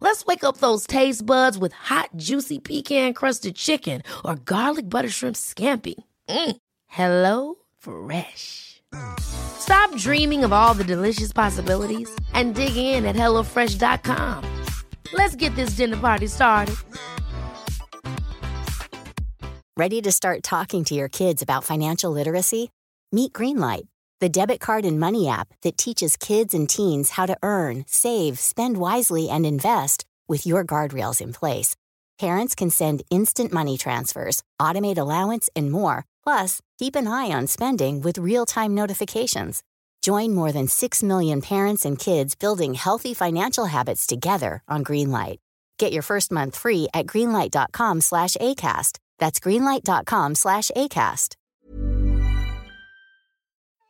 Let's wake up those taste buds with hot, juicy pecan-crusted chicken or garlic butter shrimp scampi. Mm. Hello Fresh. Stop dreaming of all the delicious possibilities and dig in at HelloFresh.com. Let's get this dinner party started. Ready to start talking to your kids about financial literacy? Meet Greenlight, the debit card and money app that teaches kids and teens how to earn, save, spend wisely, and invest with your guardrails in place. Parents can send instant money transfers, automate allowance, and more. Plus, keep an eye on spending with real time notifications. Join more than 6 million parents and kids building healthy financial habits together on Greenlight. Get your first month free at greenlight.com slash ACAST. That's greenlight.com slash ACAST.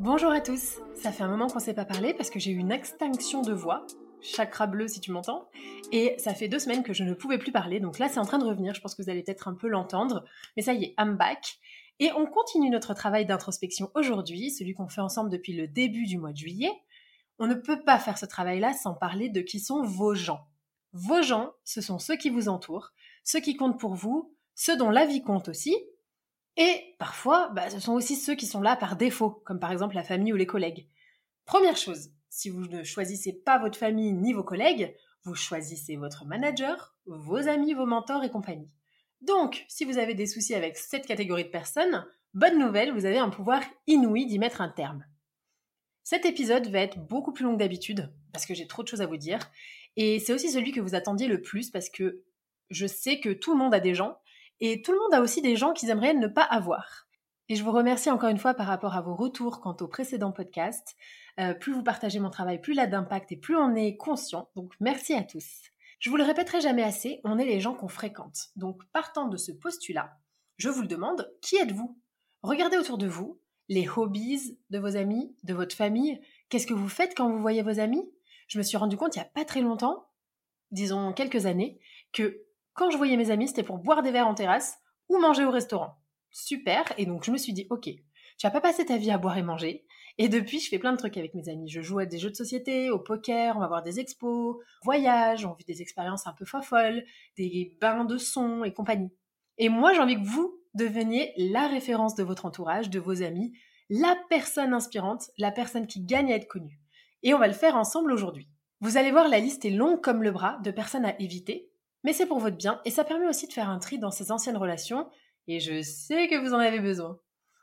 Bonjour à tous, ça fait un moment qu'on ne s'est pas parlé parce que j'ai eu une extinction de voix, chakra bleu si tu m'entends, et ça fait deux semaines que je ne pouvais plus parler, donc là c'est en train de revenir, je pense que vous allez peut-être un peu l'entendre, mais ça y est, I'm back. Et on continue notre travail d'introspection aujourd'hui, celui qu'on fait ensemble depuis le début du mois de juillet. On ne peut pas faire ce travail-là sans parler de qui sont vos gens. Vos gens, ce sont ceux qui vous entourent, ceux qui comptent pour vous, ceux dont la vie compte aussi, et parfois, bah, ce sont aussi ceux qui sont là par défaut, comme par exemple la famille ou les collègues. Première chose, si vous ne choisissez pas votre famille ni vos collègues, vous choisissez votre manager, vos amis, vos mentors et compagnie. Donc, si vous avez des soucis avec cette catégorie de personnes, bonne nouvelle, vous avez un pouvoir inouï d'y mettre un terme. Cet épisode va être beaucoup plus long que d'habitude, parce que j'ai trop de choses à vous dire, et c'est aussi celui que vous attendiez le plus, parce que je sais que tout le monde a des gens, et tout le monde a aussi des gens qu'ils aimeraient ne pas avoir. Et je vous remercie encore une fois par rapport à vos retours quant au précédent podcast. Euh, plus vous partagez mon travail, plus il a d'impact et plus on est conscient. Donc merci à tous. Je vous le répéterai jamais assez, on est les gens qu'on fréquente. Donc partant de ce postulat, je vous le demande, qui êtes-vous? Regardez autour de vous les hobbies de vos amis, de votre famille. Qu'est-ce que vous faites quand vous voyez vos amis? Je me suis rendu compte il n'y a pas très longtemps, disons quelques années, que quand je voyais mes amis, c'était pour boire des verres en terrasse ou manger au restaurant. Super. Et donc, je me suis dit, OK, tu vas pas passer ta vie à boire et manger. Et depuis, je fais plein de trucs avec mes amis. Je joue à des jeux de société, au poker, on va voir des expos, voyage, on vit des expériences un peu folles, des bains de son et compagnie. Et moi, j'ai envie que vous deveniez la référence de votre entourage, de vos amis, la personne inspirante, la personne qui gagne à être connue. Et on va le faire ensemble aujourd'hui. Vous allez voir, la liste est longue comme le bras de personnes à éviter, mais c'est pour votre bien et ça permet aussi de faire un tri dans ces anciennes relations et je sais que vous en avez besoin.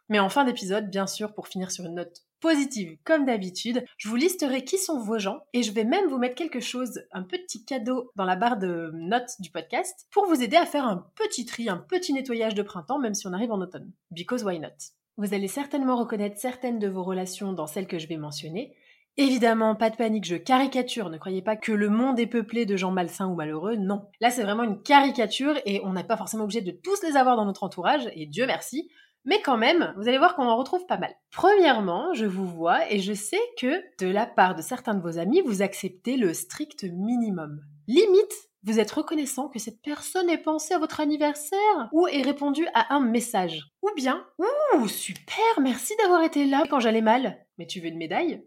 Mais en fin d'épisode, bien sûr, pour finir sur une note positive comme d'habitude, je vous listerai qui sont vos gens et je vais même vous mettre quelque chose, un petit cadeau dans la barre de notes du podcast pour vous aider à faire un petit tri, un petit nettoyage de printemps même si on arrive en automne. Because why not? Vous allez certainement reconnaître certaines de vos relations dans celles que je vais mentionner Évidemment, pas de panique, je caricature. Ne croyez pas que le monde est peuplé de gens malsains ou malheureux. Non. Là, c'est vraiment une caricature et on n'est pas forcément obligé de tous les avoir dans notre entourage, et Dieu merci. Mais quand même, vous allez voir qu'on en retrouve pas mal. Premièrement, je vous vois et je sais que de la part de certains de vos amis, vous acceptez le strict minimum. Limite, vous êtes reconnaissant que cette personne ait pensé à votre anniversaire ou ait répondu à un message. Ou bien, ouh, super, merci d'avoir été là quand j'allais mal. Mais tu veux une médaille?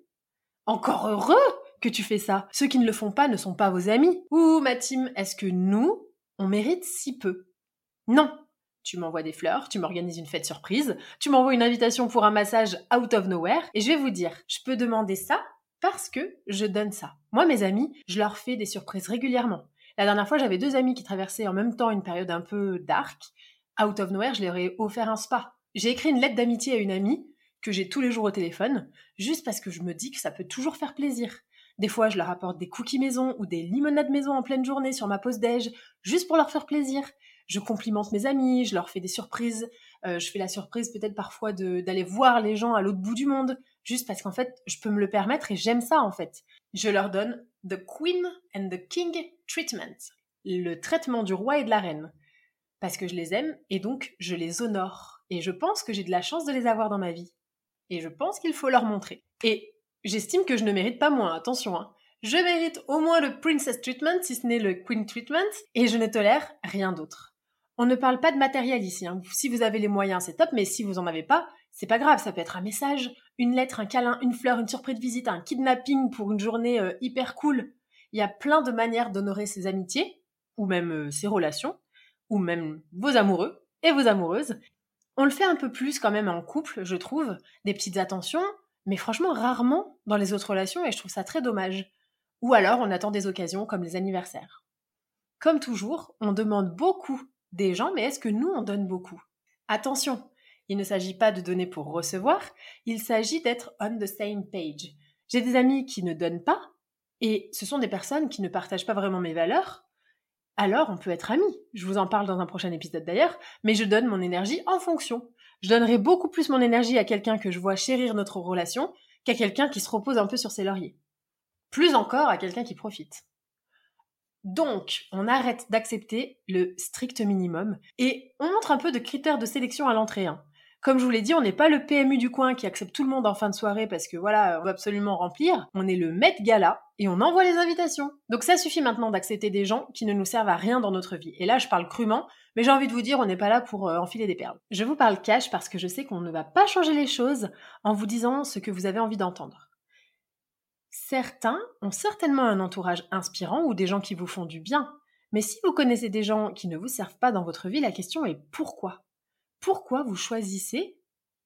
Encore heureux que tu fais ça. Ceux qui ne le font pas ne sont pas vos amis. Ou ma team, est-ce que nous, on mérite si peu? Non. tu m'envoies des fleurs, tu m'organises une fête surprise, tu m'envoies une invitation pour un massage out of nowhere, et je vais vous dire, je peux demander ça parce que je donne ça. Moi, mes amis, je leur fais des surprises régulièrement. La dernière fois, j'avais deux amis qui traversaient en même temps une période un peu dark. Out of nowhere, je leur ai offert un spa. J'ai écrit une lettre d'amitié à une amie que j'ai tous les jours au téléphone, juste parce que je me dis que ça peut toujours faire plaisir. Des fois, je leur apporte des cookies maison ou des limonades maison en pleine journée sur ma pause déj, juste pour leur faire plaisir. Je complimente mes amis, je leur fais des surprises. Euh, je fais la surprise peut-être parfois d'aller voir les gens à l'autre bout du monde, juste parce qu'en fait, je peux me le permettre et j'aime ça en fait. Je leur donne The Queen and the King Treatment, le traitement du roi et de la reine, parce que je les aime et donc je les honore. Et je pense que j'ai de la chance de les avoir dans ma vie. Et je pense qu'il faut leur montrer. Et j'estime que je ne mérite pas moins, attention. Hein. Je mérite au moins le Princess Treatment, si ce n'est le Queen Treatment, et je ne tolère rien d'autre. On ne parle pas de matériel ici. Hein. Si vous avez les moyens, c'est top, mais si vous en avez pas, c'est pas grave. Ça peut être un message, une lettre, un câlin, une fleur, une surprise de visite, un kidnapping pour une journée euh, hyper cool. Il y a plein de manières d'honorer ses amitiés, ou même euh, ses relations, ou même vos amoureux et vos amoureuses. On le fait un peu plus quand même en couple, je trouve, des petites attentions, mais franchement rarement dans les autres relations et je trouve ça très dommage. Ou alors on attend des occasions comme les anniversaires. Comme toujours, on demande beaucoup des gens, mais est-ce que nous on donne beaucoup? Attention, il ne s'agit pas de donner pour recevoir, il s'agit d'être on the same page. J'ai des amis qui ne donnent pas, et ce sont des personnes qui ne partagent pas vraiment mes valeurs, alors on peut être amis. Je vous en parle dans un prochain épisode d'ailleurs, mais je donne mon énergie en fonction. Je donnerai beaucoup plus mon énergie à quelqu'un que je vois chérir notre relation qu'à quelqu'un qui se repose un peu sur ses lauriers. Plus encore à quelqu'un qui profite. Donc, on arrête d'accepter le strict minimum et on montre un peu de critères de sélection à l'entrée. Hein. Comme je vous l'ai dit, on n'est pas le PMU du coin qui accepte tout le monde en fin de soirée parce que voilà, on va absolument remplir. On est le Met Gala et on envoie les invitations. Donc ça suffit maintenant d'accepter des gens qui ne nous servent à rien dans notre vie. Et là, je parle crûment, mais j'ai envie de vous dire, on n'est pas là pour euh, enfiler des perles. Je vous parle cash parce que je sais qu'on ne va pas changer les choses en vous disant ce que vous avez envie d'entendre. Certains ont certainement un entourage inspirant ou des gens qui vous font du bien. Mais si vous connaissez des gens qui ne vous servent pas dans votre vie, la question est pourquoi? Pourquoi vous choisissez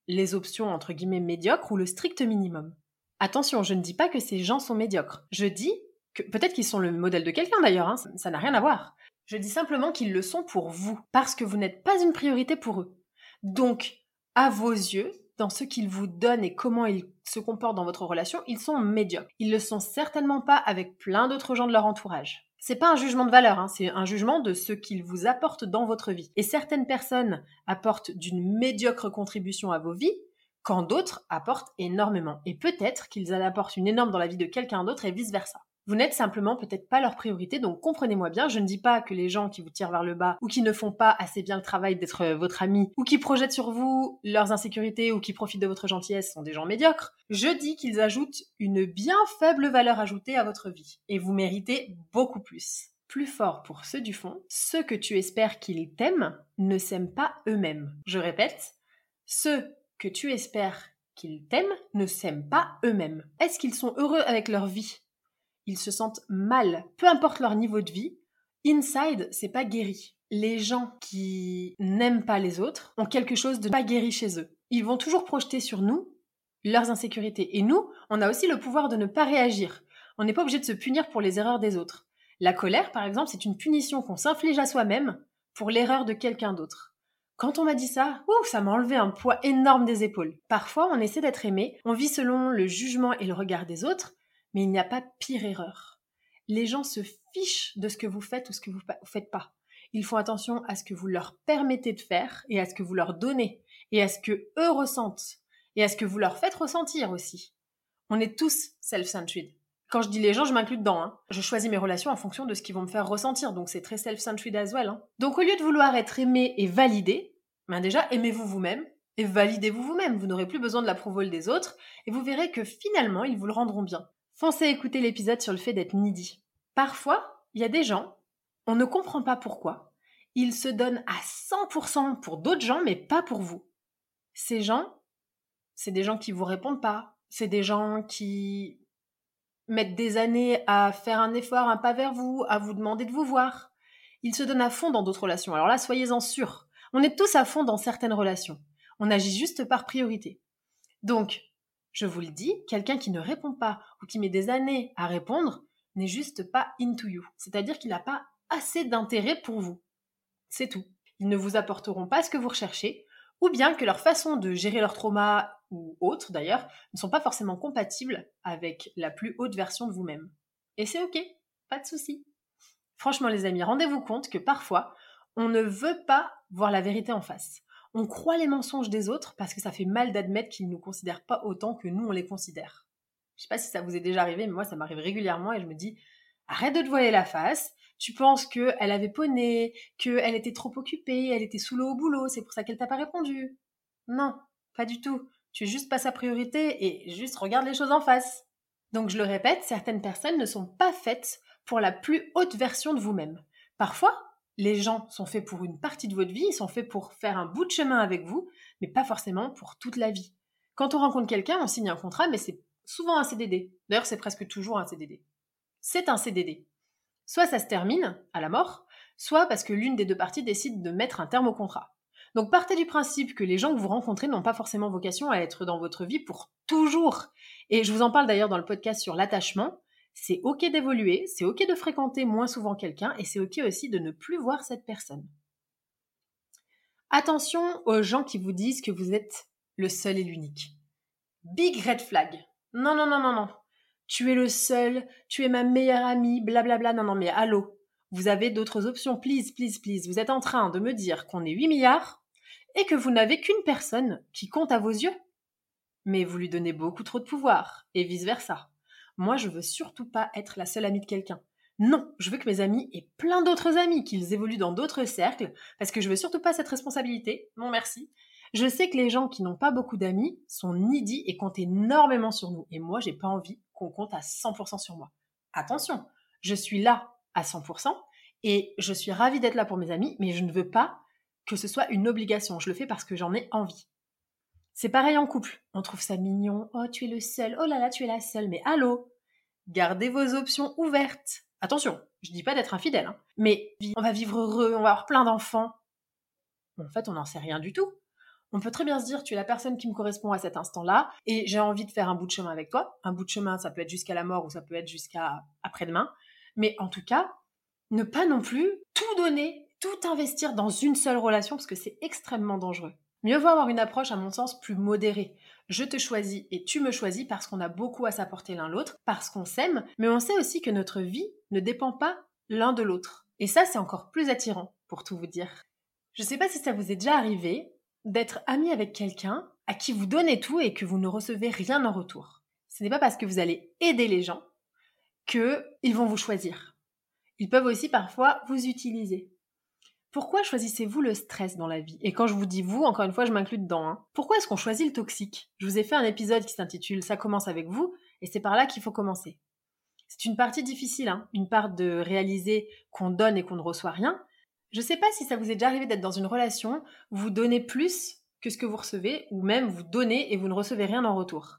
les options entre guillemets médiocres ou le strict minimum? Attention, je ne dis pas que ces gens sont médiocres. Je dis que peut-être qu'ils sont le modèle de quelqu'un d'ailleurs, hein, ça n'a rien à voir. Je dis simplement qu'ils le sont pour vous, parce que vous n'êtes pas une priorité pour eux. Donc, à vos yeux, dans ce qu'ils vous donnent et comment ils se comportent dans votre relation, ils sont médiocres. Ils le sont certainement pas avec plein d'autres gens de leur entourage c'est pas un jugement de valeur, hein, c'est un jugement de ce qu'ils vous apportent dans votre vie. Et certaines personnes apportent d'une médiocre contribution à vos vies, quand d'autres apportent énormément. Et peut-être qu'ils en apportent une énorme dans la vie de quelqu'un d'autre et vice-versa. Vous n'êtes simplement peut-être pas leur priorité, donc comprenez-moi bien, je ne dis pas que les gens qui vous tirent vers le bas ou qui ne font pas assez bien le travail d'être euh, votre ami ou qui projettent sur vous leurs insécurités ou qui profitent de votre gentillesse sont des gens médiocres. Je dis qu'ils ajoutent une bien faible valeur ajoutée à votre vie et vous méritez beaucoup plus. Plus fort pour ceux du fond, ceux que tu espères qu'ils t'aiment ne s'aiment pas eux-mêmes. Je répète, ceux que tu espères qu'ils t'aiment ne s'aiment pas eux-mêmes. Est-ce qu'ils sont heureux avec leur vie ils se sentent mal, peu importe leur niveau de vie. Inside, c'est pas guéri. Les gens qui n'aiment pas les autres ont quelque chose de pas guéri chez eux. Ils vont toujours projeter sur nous leurs insécurités. Et nous, on a aussi le pouvoir de ne pas réagir. On n'est pas obligé de se punir pour les erreurs des autres. La colère, par exemple, c'est une punition qu'on s'inflige à soi-même pour l'erreur de quelqu'un d'autre. Quand on m'a dit ça, ouf, ça m'a enlevé un poids énorme des épaules. Parfois, on essaie d'être aimé, on vit selon le jugement et le regard des autres, mais il n'y a pas pire erreur. Les gens se fichent de ce que vous faites ou ce que vous ne faites pas. Ils font attention à ce que vous leur permettez de faire et à ce que vous leur donnez et à ce que eux ressentent et à ce que vous leur faites ressentir aussi. On est tous self-centered. Quand je dis les gens, je m'inclus dedans. Hein. Je choisis mes relations en fonction de ce qu'ils vont me faire ressentir, donc c'est très self-centered as well. Hein. Donc au lieu de vouloir être aimé et validé, ben déjà aimez-vous vous-même et validez-vous vous-même. Vous n'aurez plus besoin de l'approval des autres et vous verrez que finalement ils vous le rendront bien. Foncez écouter l'épisode sur le fait d'être needy. Parfois, il y a des gens, on ne comprend pas pourquoi, ils se donnent à 100% pour d'autres gens, mais pas pour vous. Ces gens, c'est des gens qui vous répondent pas, c'est des gens qui mettent des années à faire un effort, un pas vers vous, à vous demander de vous voir. Ils se donnent à fond dans d'autres relations. Alors là, soyez-en sûrs. On est tous à fond dans certaines relations. On agit juste par priorité. Donc, je vous le dis, quelqu'un qui ne répond pas ou qui met des années à répondre n'est juste pas into you. C'est-à-dire qu'il n'a pas assez d'intérêt pour vous. C'est tout. Ils ne vous apporteront pas ce que vous recherchez, ou bien que leur façon de gérer leur trauma, ou autre d'ailleurs, ne sont pas forcément compatibles avec la plus haute version de vous-même. Et c'est ok, pas de souci. Franchement les amis, rendez-vous compte que parfois, on ne veut pas voir la vérité en face. On croit les mensonges des autres parce que ça fait mal d'admettre qu'ils ne nous considèrent pas autant que nous on les considère. Je sais pas si ça vous est déjà arrivé, mais moi ça m'arrive régulièrement et je me dis arrête de te voiler la face. Tu penses qu'elle avait poney, qu'elle était trop occupée, elle était sous l'eau au boulot, c'est pour ça qu'elle t'a pas répondu. Non, pas du tout. Tu es juste pas sa priorité et juste regarde les choses en face. Donc je le répète, certaines personnes ne sont pas faites pour la plus haute version de vous-même. Parfois, les gens sont faits pour une partie de votre vie, ils sont faits pour faire un bout de chemin avec vous, mais pas forcément pour toute la vie. Quand on rencontre quelqu'un, on signe un contrat, mais c'est souvent un CDD. D'ailleurs, c'est presque toujours un CDD. C'est un CDD. Soit ça se termine à la mort, soit parce que l'une des deux parties décide de mettre un terme au contrat. Donc partez du principe que les gens que vous rencontrez n'ont pas forcément vocation à être dans votre vie pour toujours. Et je vous en parle d'ailleurs dans le podcast sur l'attachement. C'est ok d'évoluer, c'est ok de fréquenter moins souvent quelqu'un et c'est ok aussi de ne plus voir cette personne. Attention aux gens qui vous disent que vous êtes le seul et l'unique. Big red flag. Non, non, non, non, non. Tu es le seul, tu es ma meilleure amie, blablabla. Non, non, mais allô. Vous avez d'autres options, please, please, please. Vous êtes en train de me dire qu'on est 8 milliards et que vous n'avez qu'une personne qui compte à vos yeux. Mais vous lui donnez beaucoup trop de pouvoir, et vice-versa. Moi, je veux surtout pas être la seule amie de quelqu'un. Non, je veux que mes amis aient plein d'autres amis, qu'ils évoluent dans d'autres cercles, parce que je veux surtout pas cette responsabilité. Non, merci. Je sais que les gens qui n'ont pas beaucoup d'amis sont needy et comptent énormément sur nous. Et moi, j'ai pas envie qu'on compte à 100% sur moi. Attention, je suis là à 100% et je suis ravie d'être là pour mes amis, mais je ne veux pas que ce soit une obligation. Je le fais parce que j'en ai envie. C'est pareil en couple. On trouve ça mignon. Oh, tu es le seul. Oh là là, tu es la seule. Mais allô? Gardez vos options ouvertes. Attention, je dis pas d'être infidèle, hein. mais on va vivre heureux, on va avoir plein d'enfants. En fait, on n'en sait rien du tout. On peut très bien se dire, tu es la personne qui me correspond à cet instant-là, et j'ai envie de faire un bout de chemin avec toi. Un bout de chemin, ça peut être jusqu'à la mort ou ça peut être jusqu'à après-demain. Mais en tout cas, ne pas non plus tout donner, tout investir dans une seule relation, parce que c'est extrêmement dangereux. Mieux vaut avoir une approche, à mon sens, plus modérée. Je te choisis et tu me choisis parce qu'on a beaucoup à s'apporter l'un l'autre, parce qu'on s'aime, mais on sait aussi que notre vie ne dépend pas l'un de l'autre. Et ça, c'est encore plus attirant, pour tout vous dire. Je sais pas si ça vous est déjà arrivé, d'être ami avec quelqu'un à qui vous donnez tout et que vous ne recevez rien en retour. Ce n'est pas parce que vous allez aider les gens qu'ils vont vous choisir. Ils peuvent aussi parfois vous utiliser. Pourquoi choisissez-vous le stress dans la vie? Et quand je vous dis vous, encore une fois, je m'inclus dedans. Hein. Pourquoi est-ce qu'on choisit le toxique? Je vous ai fait un épisode qui s'intitule Ça commence avec vous, et c'est par là qu'il faut commencer. C'est une partie difficile, hein, une part de réaliser qu'on donne et qu'on ne reçoit rien, je ne sais pas si ça vous est déjà arrivé d'être dans une relation où vous donnez plus que ce que vous recevez, ou même vous donnez et vous ne recevez rien en retour.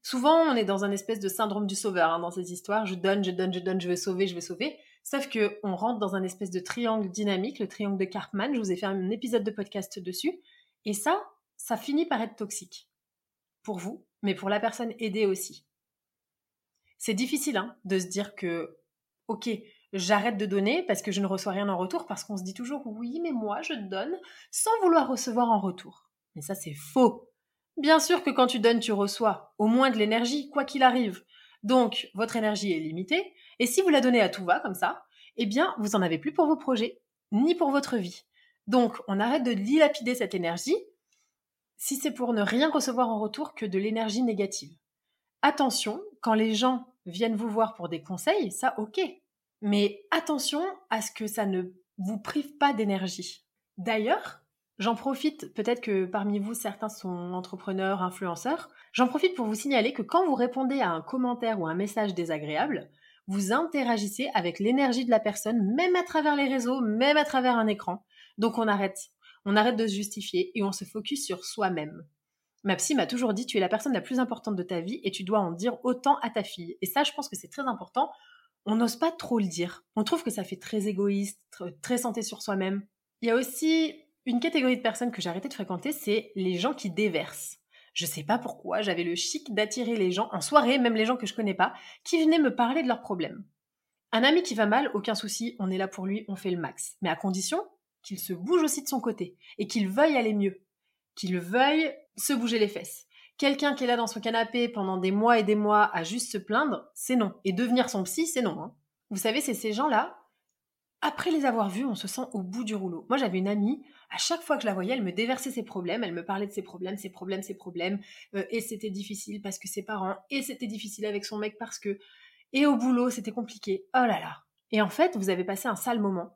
Souvent, on est dans un espèce de syndrome du sauveur hein, dans ces histoires. Je donne, je donne, je donne, je vais sauver, je vais sauver. Sauf que on rentre dans un espèce de triangle dynamique, le triangle de Karpman. Je vous ai fait un épisode de podcast dessus. Et ça, ça finit par être toxique. Pour vous, mais pour la personne aidée aussi. C'est difficile hein, de se dire que, ok, j'arrête de donner parce que je ne reçois rien en retour, parce qu'on se dit toujours oui, mais moi je donne sans vouloir recevoir en retour. Mais ça c'est faux. Bien sûr que quand tu donnes, tu reçois au moins de l'énergie, quoi qu'il arrive. Donc votre énergie est limitée, et si vous la donnez à tout va comme ça, eh bien vous en avez plus pour vos projets, ni pour votre vie. Donc on arrête de dilapider cette énergie si c'est pour ne rien recevoir en retour que de l'énergie négative. Attention, quand les gens viennent vous voir pour des conseils, ça ok, mais attention à ce que ça ne vous prive pas d'énergie. D'ailleurs, j'en profite, peut-être que parmi vous, certains sont entrepreneurs, influenceurs, j'en profite pour vous signaler que quand vous répondez à un commentaire ou un message désagréable, vous interagissez avec l'énergie de la personne, même à travers les réseaux, même à travers un écran. Donc on arrête. On arrête de se justifier et on se focus sur soi-même. Ma psy m'a toujours dit tu es la personne la plus importante de ta vie et tu dois en dire autant à ta fille. Et ça, je pense que c'est très important on n'ose pas trop le dire. On trouve que ça fait très égoïste, très centré sur soi-même. Il y a aussi Une catégorie de personnes que j'ai arrêté de fréquenter, c'est les gens qui déversent. Je sais pas pourquoi, j'avais le chic d'attirer les gens en soirée, même les gens que je connais pas, qui venaient me parler de leurs problèmes. Un ami qui va mal, aucun souci, on est là pour lui, on fait le max. Mais à condition qu'il se bouge aussi de son côté et qu'il veuille aller mieux, qu'il veuille se bouger les fesses. Quelqu'un qui est là dans son canapé pendant des mois et des mois à juste se plaindre, c'est non. Et devenir son psy, c'est non. Hein. Vous savez, c'est ces gens-là, après les avoir vus, on se sent au bout du rouleau. Moi, j'avais une amie, à chaque fois que je la voyais, elle me déversait ses problèmes, elle me parlait de ses problèmes, ses problèmes, ses problèmes, euh, et c'était difficile parce que ses parents, et c'était difficile avec son mec parce que, et au boulot, c'était compliqué. Oh là là. Et en fait, vous avez passé un sale moment.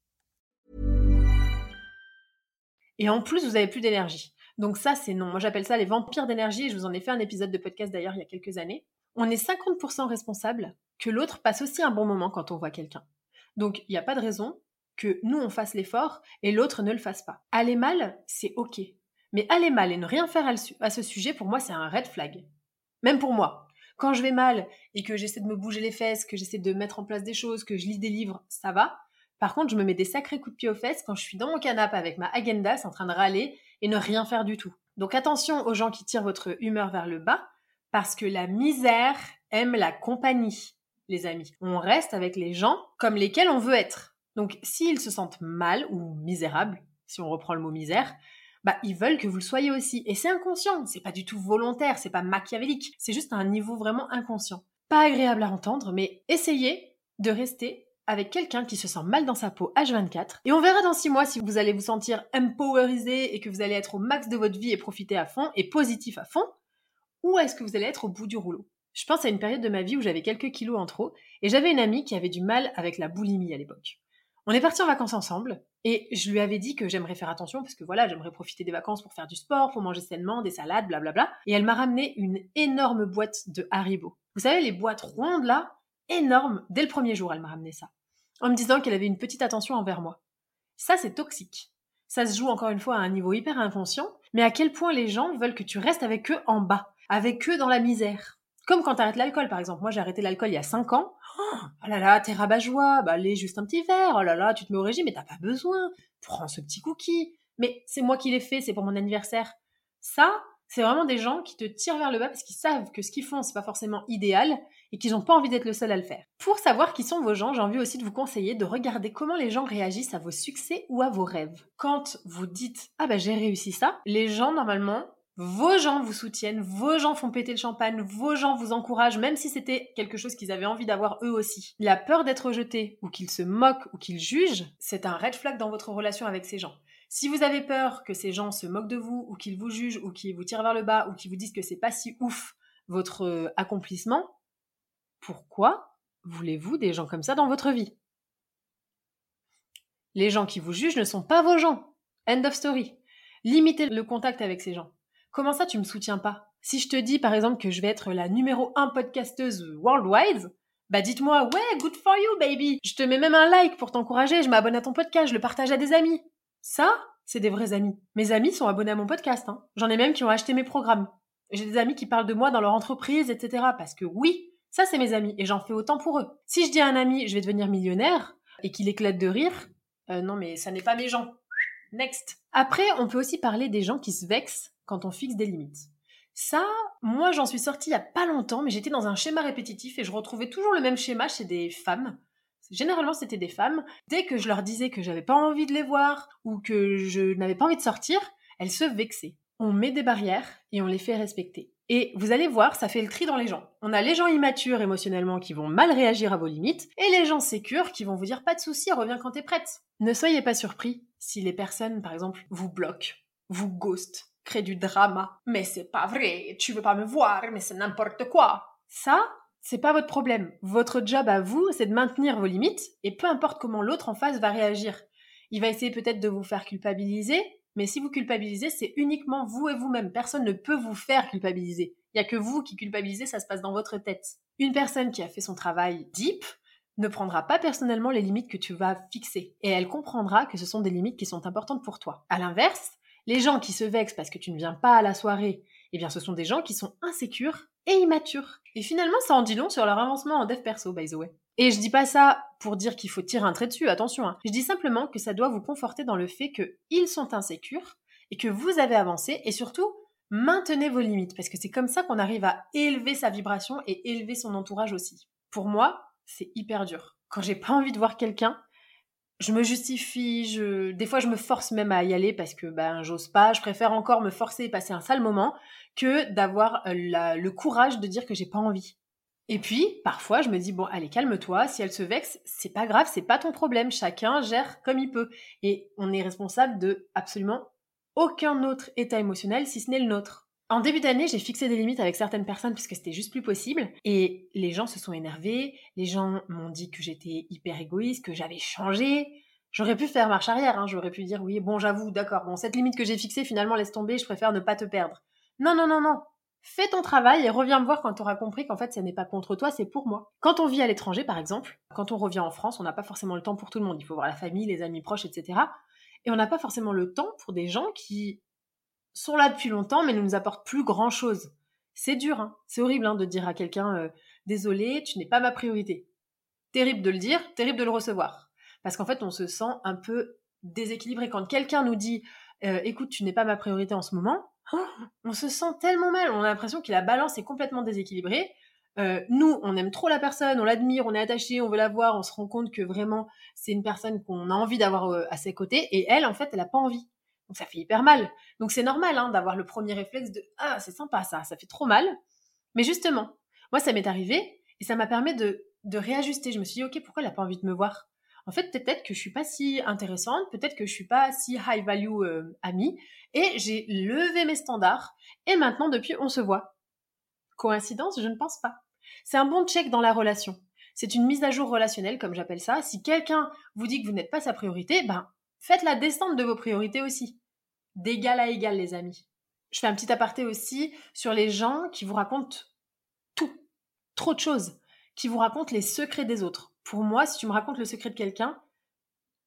Et en plus, vous avez plus d'énergie. Donc ça, c'est non. Moi, j'appelle ça les vampires d'énergie. Je vous en ai fait un épisode de podcast d'ailleurs il y a quelques années. On est 50% responsable que l'autre passe aussi un bon moment quand on voit quelqu'un. Donc, il n'y a pas de raison que nous, on fasse l'effort et l'autre ne le fasse pas. Aller mal, c'est OK. Mais aller mal et ne rien faire à ce sujet, pour moi, c'est un red flag. Même pour moi. Quand je vais mal et que j'essaie de me bouger les fesses, que j'essaie de mettre en place des choses, que je lis des livres, ça va. Par contre, je me mets des sacrés coups de pied aux fesses quand je suis dans mon canapé avec ma agenda, en train de râler et ne rien faire du tout. Donc attention aux gens qui tirent votre humeur vers le bas, parce que la misère aime la compagnie, les amis. On reste avec les gens comme lesquels on veut être. Donc s'ils se sentent mal ou misérables, si on reprend le mot misère, bah ils veulent que vous le soyez aussi. Et c'est inconscient, c'est pas du tout volontaire, c'est pas machiavélique, c'est juste un niveau vraiment inconscient. Pas agréable à entendre, mais essayez de rester avec quelqu'un qui se sent mal dans sa peau H24 et on verra dans 6 mois si vous allez vous sentir empowerisé et que vous allez être au max de votre vie et profiter à fond et positif à fond ou est-ce que vous allez être au bout du rouleau? Je pense à une période de ma vie où j'avais quelques kilos en trop et j'avais une amie qui avait du mal avec la boulimie à l'époque. On est parti en vacances ensemble et je lui avais dit que j'aimerais faire attention parce que voilà, j'aimerais profiter des vacances pour faire du sport, pour manger sainement, des salades, blablabla. Et elle m'a ramené une énorme boîte de Haribo. Vous savez, les boîtes rondes là, énormes, dès le premier jour, elle m'a ramené ça en me disant qu'elle avait une petite attention envers moi. Ça, c'est toxique. Ça se joue encore une fois à un niveau hyper inconscient, mais à quel point les gens veulent que tu restes avec eux en bas, avec eux dans la misère. Comme quand tu arrêtes l'alcool, par exemple. Moi, j'ai arrêté l'alcool il y a 5 ans. Oh, là là, t'es rabat-joie, bah allez, juste un petit verre. Oh là là, tu te mets au régime, mais t'as pas besoin. Prends ce petit cookie. Mais c'est moi qui l'ai fait, c'est pour mon anniversaire. Ça, c'est vraiment des gens qui te tirent vers le bas parce qu'ils savent que ce qu'ils font, c'est pas forcément idéal et qu'ils n'ont pas envie d'être le seul à le faire. Pour savoir qui sont vos gens, j'ai envie aussi de vous conseiller de regarder comment les gens réagissent à vos succès ou à vos rêves. Quand vous dites Ah bah j'ai réussi ça, les gens normalement vos gens vous soutiennent, vos gens font péter le champagne, vos gens vous encouragent, même si c'était quelque chose qu'ils avaient envie d'avoir eux aussi. La peur d'être rejeté, ou qu'ils se moquent, ou qu'ils jugent, c'est un red flag dans votre relation avec ces gens. Si vous avez peur que ces gens se moquent de vous, ou qu'ils vous jugent, ou qu'ils vous tirent vers le bas, ou qu'ils vous disent que c'est pas si ouf votre euh, accomplissement, pourquoi voulez-vous des gens comme ça dans votre vie? Les gens qui vous jugent ne sont pas vos gens. End of story. Limitez le contact avec ces gens. Comment ça tu me soutiens pas? Si je te dis par exemple que je vais être la numéro 1 podcasteuse worldwide, bah dites-moi ouais, good for you baby. Je te mets même un like pour t'encourager, je m'abonne à ton podcast, je le partage à des amis. Ça, c'est des vrais amis. Mes amis sont abonnés à mon podcast. Hein. J'en ai même qui ont acheté mes programmes. J'ai des amis qui parlent de moi dans leur entreprise, etc. Parce que oui, ça, c'est mes amis et j'en fais autant pour eux. Si je dis à un ami, je vais devenir millionnaire et qu'il éclate de rire, euh, non, mais ça n'est pas mes gens. Next. Après, on peut aussi parler des gens qui se vexent quand on fixe des limites. Ça, moi, j'en suis sortie il y a pas longtemps, mais j'étais dans un schéma répétitif et je retrouvais toujours le même schéma chez des femmes. Généralement c'était des femmes, dès que je leur disais que j'avais pas envie de les voir ou que je n'avais pas envie de sortir, elles se vexaient. On met des barrières et on les fait respecter. Et vous allez voir, ça fait le tri dans les gens. On a les gens immatures émotionnellement qui vont mal réagir à vos limites, et les gens sécures qui vont vous dire pas de souci, reviens quand t'es prête. Ne soyez pas surpris si les personnes, par exemple, vous bloquent, vous ghostent, créent du drama. Mais c'est pas vrai, tu veux pas me voir, mais c'est n'importe quoi. Ça, c'est pas votre problème. Votre job à vous, c'est de maintenir vos limites, et peu importe comment l'autre en face va réagir. Il va essayer peut-être de vous faire culpabiliser, mais si vous culpabilisez, c'est uniquement vous et vous-même. Personne ne peut vous faire culpabiliser. Il n'y a que vous qui culpabilisez, ça se passe dans votre tête. Une personne qui a fait son travail deep ne prendra pas personnellement les limites que tu vas fixer. Et elle comprendra que ce sont des limites qui sont importantes pour toi. À l'inverse, les gens qui se vexent parce que tu ne viens pas à la soirée, eh bien ce sont des gens qui sont insécures et immatures. Et finalement, ça en dit long sur leur avancement en dev perso, by the way. Et je dis pas ça pour dire qu'il faut tirer un trait dessus, attention. Hein. Je dis simplement que ça doit vous conforter dans le fait qu'ils sont insécures et que vous avez avancé et surtout maintenez vos limites parce que c'est comme ça qu'on arrive à élever sa vibration et élever son entourage aussi. Pour moi, c'est hyper dur. Quand j'ai pas envie de voir quelqu'un, je me justifie, je... des fois je me force même à y aller parce que ben j'ose pas, je préfère encore me forcer et passer un sale moment que d'avoir euh, le courage de dire que j'ai pas envie. Et puis, parfois, je me dis, bon, allez, calme-toi, si elle se vexe, c'est pas grave, c'est pas ton problème, chacun gère comme il peut. Et on est responsable de absolument aucun autre état émotionnel si ce n'est le nôtre. En début d'année, j'ai fixé des limites avec certaines personnes puisque c'était juste plus possible. Et les gens se sont énervés, les gens m'ont dit que j'étais hyper égoïste, que j'avais changé. J'aurais pu faire marche arrière, hein. j'aurais pu dire oui, bon, j'avoue, d'accord, bon, cette limite que j'ai fixée, finalement, laisse tomber, je préfère ne pas te perdre. Non, non, non, non. Fais ton travail et reviens me voir quand tu auras compris qu'en fait, ce n'est pas contre toi, c'est pour moi. Quand on vit à l'étranger, par exemple, quand on revient en France, on n'a pas forcément le temps pour tout le monde. Il faut voir la famille, les amis proches, etc. Et on n'a pas forcément le temps pour des gens qui sont là depuis longtemps, mais ne nous apportent plus grand-chose. C'est dur, hein c'est horrible hein, de dire à quelqu'un euh, Désolé, tu n'es pas ma priorité. Terrible de le dire, terrible de le recevoir. Parce qu'en fait, on se sent un peu déséquilibré. Quand quelqu'un nous dit euh, Écoute, tu n'es pas ma priorité en ce moment, on se sent tellement mal. On a l'impression que la balance est complètement déséquilibrée. Euh, nous, on aime trop la personne, on l'admire, on est attaché, on veut la voir, on se rend compte que vraiment c'est une personne qu'on a envie d'avoir euh, à ses côtés, et elle, en fait, elle n'a pas envie. Donc ça fait hyper mal. Donc c'est normal hein, d'avoir le premier réflexe de ah c'est sympa ça, ça fait trop mal. Mais justement, moi ça m'est arrivé et ça m'a permis de, de réajuster. Je me suis dit ok pourquoi elle n'a pas envie de me voir? En fait peut-être que je suis pas si intéressante, peut-être que je suis pas si high value euh, amie et j'ai levé mes standards et maintenant depuis on se voit. Coïncidence Je ne pense pas. C'est un bon check dans la relation. C'est une mise à jour relationnelle, comme j'appelle ça. Si quelqu'un vous dit que vous n'êtes pas sa priorité, ben, faites la descente de vos priorités aussi. D'égal à égal, les amis. Je fais un petit aparté aussi sur les gens qui vous racontent tout, trop de choses, qui vous racontent les secrets des autres. Pour moi, si tu me racontes le secret de quelqu'un,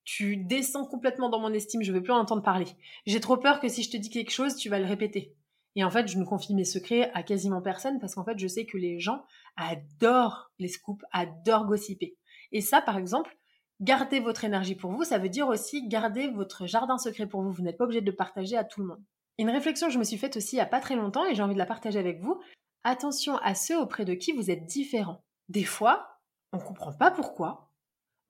tu descends complètement dans mon estime, je veux plus en entendre parler. J'ai trop peur que si je te dis quelque chose, tu vas le répéter. Et en fait, je ne confie mes secrets à quasiment personne parce qu'en fait, je sais que les gens adorent les scoops, adorent gossiper. Et ça, par exemple, garder votre énergie pour vous, ça veut dire aussi garder votre jardin secret pour vous. Vous n'êtes pas obligé de le partager à tout le monde. Une réflexion que je me suis faite aussi il n'y a pas très longtemps et j'ai envie de la partager avec vous. Attention à ceux auprès de qui vous êtes différents. Des fois, on comprend pas pourquoi.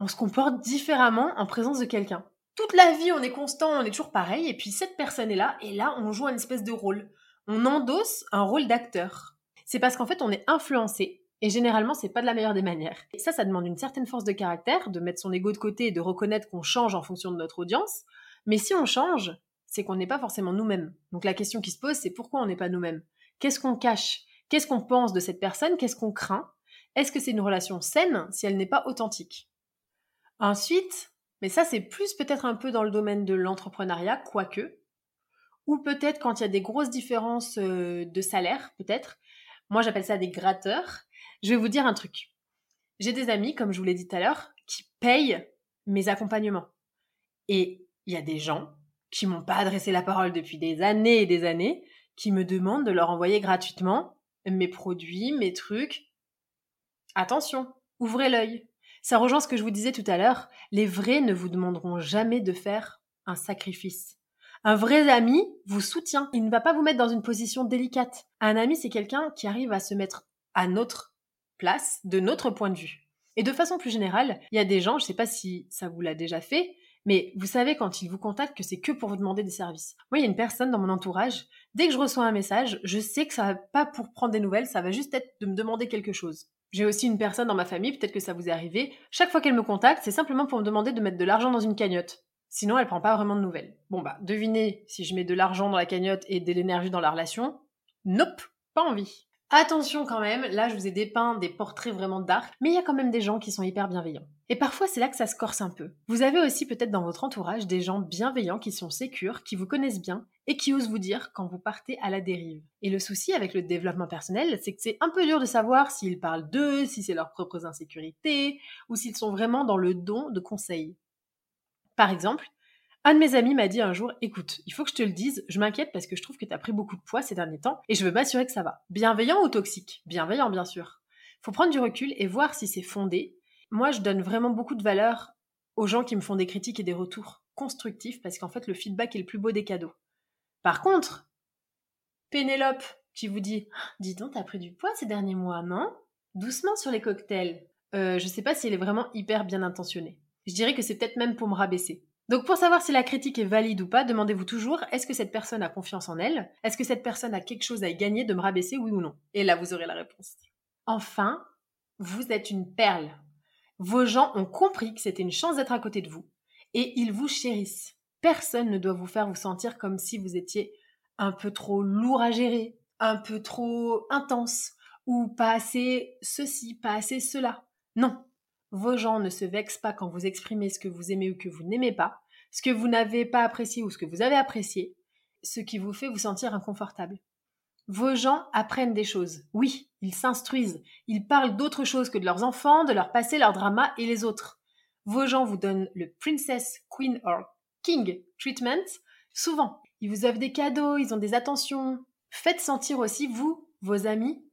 On se comporte différemment en présence de quelqu'un. Toute la vie, on est constant, on est toujours pareil, et puis cette personne est là, et là, on joue une espèce de rôle on endosse un rôle d'acteur. C'est parce qu'en fait, on est influencé. Et généralement, c'est pas de la meilleure des manières. Et ça, ça demande une certaine force de caractère, de mettre son ego de côté et de reconnaître qu'on change en fonction de notre audience. Mais si on change, c'est qu'on n'est pas forcément nous-mêmes. Donc la question qui se pose, c'est pourquoi on n'est pas nous-mêmes? Qu'est-ce qu'on cache? Qu'est-ce qu'on pense de cette personne? Qu'est-ce qu'on craint? Est-ce que c'est une relation saine si elle n'est pas authentique? Ensuite, mais ça c'est plus peut-être un peu dans le domaine de l'entrepreneuriat, quoique, ou peut-être quand il y a des grosses différences euh, de salaire, peut-être. Moi, j'appelle ça des gratteurs. Je vais vous dire un truc. J'ai des amis, comme je vous l'ai dit tout à l'heure, qui payent mes accompagnements. Et il y a des gens qui m'ont pas adressé la parole depuis des années et des années, qui me demandent de leur envoyer gratuitement mes produits, mes trucs. Attention, ouvrez l'œil. Ça rejoint ce que je vous disais tout à l'heure. Les vrais ne vous demanderont jamais de faire un sacrifice. Un vrai ami vous soutient. Il ne va pas vous mettre dans une position délicate. Un ami, c'est quelqu'un qui arrive à se mettre à notre place, de notre point de vue. Et de façon plus générale, il y a des gens, je ne sais pas si ça vous l'a déjà fait, mais vous savez quand ils vous contactent que c'est que pour vous demander des services. Moi, il y a une personne dans mon entourage, dès que je reçois un message, je sais que ça va pas pour prendre des nouvelles, ça va juste être de me demander quelque chose. J'ai aussi une personne dans ma famille, peut-être que ça vous est arrivé, chaque fois qu'elle me contacte, c'est simplement pour me demander de mettre de l'argent dans une cagnotte. Sinon, elle prend pas vraiment de nouvelles. Bon bah, devinez si je mets de l'argent dans la cagnotte et de l'énergie dans la relation. Nope, pas envie. Attention quand même, là je vous ai dépeint des portraits vraiment dark, mais il y a quand même des gens qui sont hyper bienveillants. Et parfois c'est là que ça se corse un peu. Vous avez aussi peut-être dans votre entourage des gens bienveillants qui sont sécures, qui vous connaissent bien et qui osent vous dire quand vous partez à la dérive. Et le souci avec le développement personnel, c'est que c'est un peu dur de savoir s'ils parlent d'eux, si c'est leurs propres insécurités, ou s'ils sont vraiment dans le don de conseils. Par exemple, un de mes amis m'a dit un jour, écoute, il faut que je te le dise, je m'inquiète parce que je trouve que tu as pris beaucoup de poids ces derniers temps et je veux m'assurer que ça va. Bienveillant ou toxique? Bienveillant, bien sûr. Faut prendre du recul et voir si c'est fondé. Moi, je donne vraiment beaucoup de valeur aux gens qui me font des critiques et des retours constructifs parce qu'en fait, le feedback est le plus beau des cadeaux. Par contre, Pénélope qui vous dit Dis donc, t'as pris du poids ces derniers mois, non? Doucement sur les cocktails. Euh, je sais pas si elle est vraiment hyper bien intentionnée. Je dirais que c'est peut-être même pour me rabaisser. Donc pour savoir si la critique est valide ou pas, demandez-vous toujours est-ce que cette personne a confiance en elle? Est-ce que cette personne a quelque chose à y gagner de me rabaisser, oui ou non? Et là, vous aurez la réponse. Enfin, vous êtes une perle. Vos gens ont compris que c'était une chance d'être à côté de vous et ils vous chérissent. Personne ne doit vous faire vous sentir comme si vous étiez un peu trop lourd à gérer, un peu trop intense ou pas assez ceci, pas assez cela. Non, vos gens ne se vexent pas quand vous exprimez ce que vous aimez ou que vous n'aimez pas, ce que vous n'avez pas apprécié ou ce que vous avez apprécié, ce qui vous fait vous sentir inconfortable. Vos gens apprennent des choses. Oui, ils s'instruisent. Ils parlent d'autres choses que de leurs enfants, de leur passé, leur drama et les autres. Vos gens vous donnent le princess, queen or king treatment souvent. Ils vous offrent des cadeaux, ils ont des attentions. Faites sentir aussi, vous, vos amis,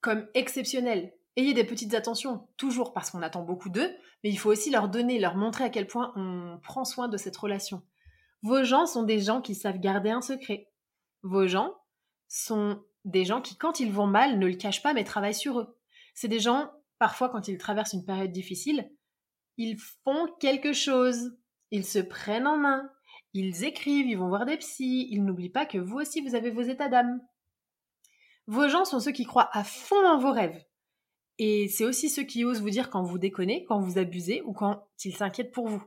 comme exceptionnels. Ayez des petites attentions, toujours parce qu'on attend beaucoup d'eux, mais il faut aussi leur donner, leur montrer à quel point on prend soin de cette relation. Vos gens sont des gens qui savent garder un secret. Vos gens sont des gens qui, quand ils vont mal, ne le cachent pas, mais travaillent sur eux. C'est des gens, parfois, quand ils traversent une période difficile, ils font quelque chose. Ils se prennent en main. Ils écrivent, ils vont voir des psys. Ils n'oublient pas que vous aussi, vous avez vos états d'âme. Vos gens sont ceux qui croient à fond en vos rêves. Et c'est aussi ceux qui osent vous dire quand vous déconnez, quand vous abusez ou quand ils s'inquiètent pour vous.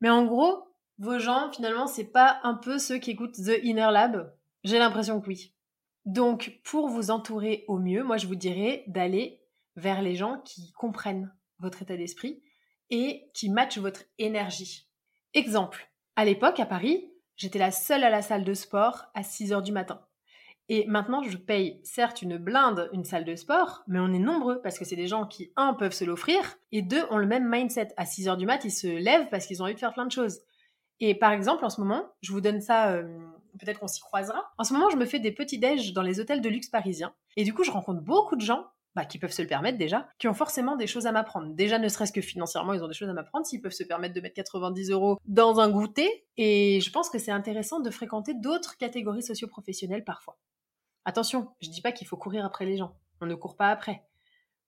Mais en gros, vos gens, finalement, c'est pas un peu ceux qui écoutent The Inner Lab J'ai l'impression que oui. Donc, pour vous entourer au mieux, moi je vous dirais d'aller vers les gens qui comprennent votre état d'esprit et qui matchent votre énergie. Exemple, à l'époque, à Paris, j'étais la seule à la salle de sport à 6 heures du matin. Et maintenant, je paye certes une blinde, une salle de sport, mais on est nombreux parce que c'est des gens qui, un, peuvent se l'offrir, et deux, ont le même mindset. À 6 heures du mat, ils se lèvent parce qu'ils ont envie de faire plein de choses. Et par exemple, en ce moment, je vous donne ça, euh, peut-être qu'on s'y croisera. En ce moment, je me fais des petits déj dans les hôtels de luxe parisiens. Et du coup, je rencontre beaucoup de gens bah, qui peuvent se le permettre déjà, qui ont forcément des choses à m'apprendre. Déjà, ne serait-ce que financièrement, ils ont des choses à m'apprendre, s'ils peuvent se permettre de mettre 90 euros dans un goûter. Et je pense que c'est intéressant de fréquenter d'autres catégories socio-professionnelles parfois. Attention, je dis pas qu'il faut courir après les gens. On ne court pas après.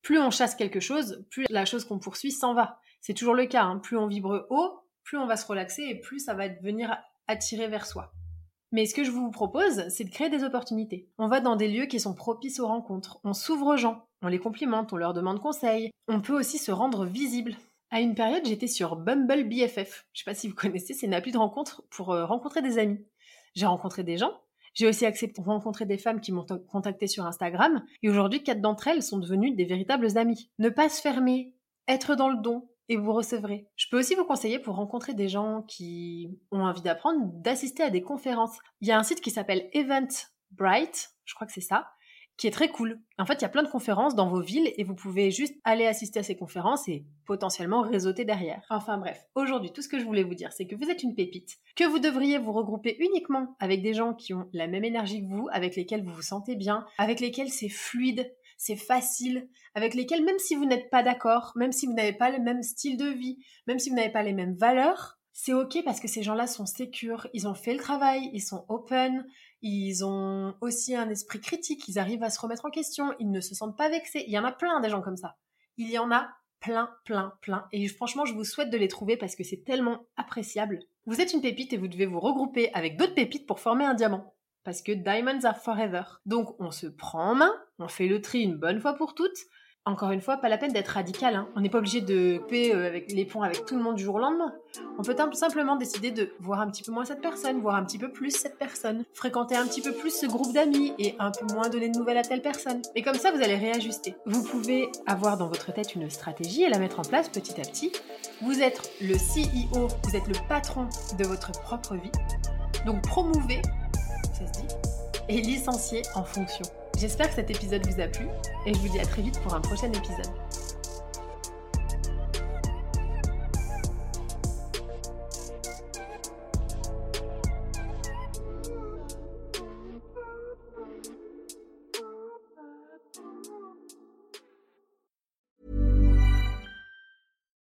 Plus on chasse quelque chose, plus la chose qu'on poursuit s'en va. C'est toujours le cas. Hein. Plus on vibre haut, plus on va se relaxer et plus ça va venir attirer vers soi. Mais ce que je vous propose, c'est de créer des opportunités. On va dans des lieux qui sont propices aux rencontres. On s'ouvre aux gens, on les complimente, on leur demande conseil. On peut aussi se rendre visible. À une période, j'étais sur Bumble BFF. Je sais pas si vous connaissez, c'est une appli de rencontre pour euh, rencontrer des amis. J'ai rencontré des gens j'ai aussi accepté de rencontrer des femmes qui m'ont contacté sur Instagram et aujourd'hui, quatre d'entre elles sont devenues des véritables amies. Ne pas se fermer, être dans le don et vous recevrez. Je peux aussi vous conseiller pour rencontrer des gens qui ont envie d'apprendre d'assister à des conférences. Il y a un site qui s'appelle Eventbrite, je crois que c'est ça, qui est très cool. En fait, il y a plein de conférences dans vos villes et vous pouvez juste aller assister à ces conférences et potentiellement réseauter derrière. Enfin bref, aujourd'hui, tout ce que je voulais vous dire, c'est que vous êtes une pépite, que vous devriez vous regrouper uniquement avec des gens qui ont la même énergie que vous, avec lesquels vous vous sentez bien, avec lesquels c'est fluide, c'est facile, avec lesquels même si vous n'êtes pas d'accord, même si vous n'avez pas le même style de vie, même si vous n'avez pas les mêmes valeurs, c'est ok parce que ces gens-là sont sécures, ils ont fait le travail, ils sont open, ils ont aussi un esprit critique, ils arrivent à se remettre en question, ils ne se sentent pas vexés. Il y en a plein des gens comme ça. Il y en a plein, plein, plein. Et franchement, je vous souhaite de les trouver parce que c'est tellement appréciable. Vous êtes une pépite et vous devez vous regrouper avec d'autres pépites pour former un diamant. Parce que diamonds are forever. Donc on se prend en main, on fait le tri une bonne fois pour toutes, encore une fois, pas la peine d'être radical. Hein. On n'est pas obligé de couper euh, avec les ponts avec tout le monde du jour au lendemain. On peut simplement décider de voir un petit peu moins cette personne, voir un petit peu plus cette personne, fréquenter un petit peu plus ce groupe d'amis et un peu moins donner de nouvelles à telle personne. Et comme ça, vous allez réajuster. Vous pouvez avoir dans votre tête une stratégie et la mettre en place petit à petit. Vous êtes le CEO, vous êtes le patron de votre propre vie. Donc promouvez, et licenciez en fonction. J'espère que cet épisode vous a plu et je vous dis à très vite pour un prochain épisode.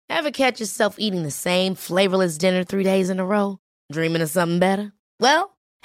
Ever catch yourself eating the same flavorless dinner three days in a row? Dreaming of something better? Well,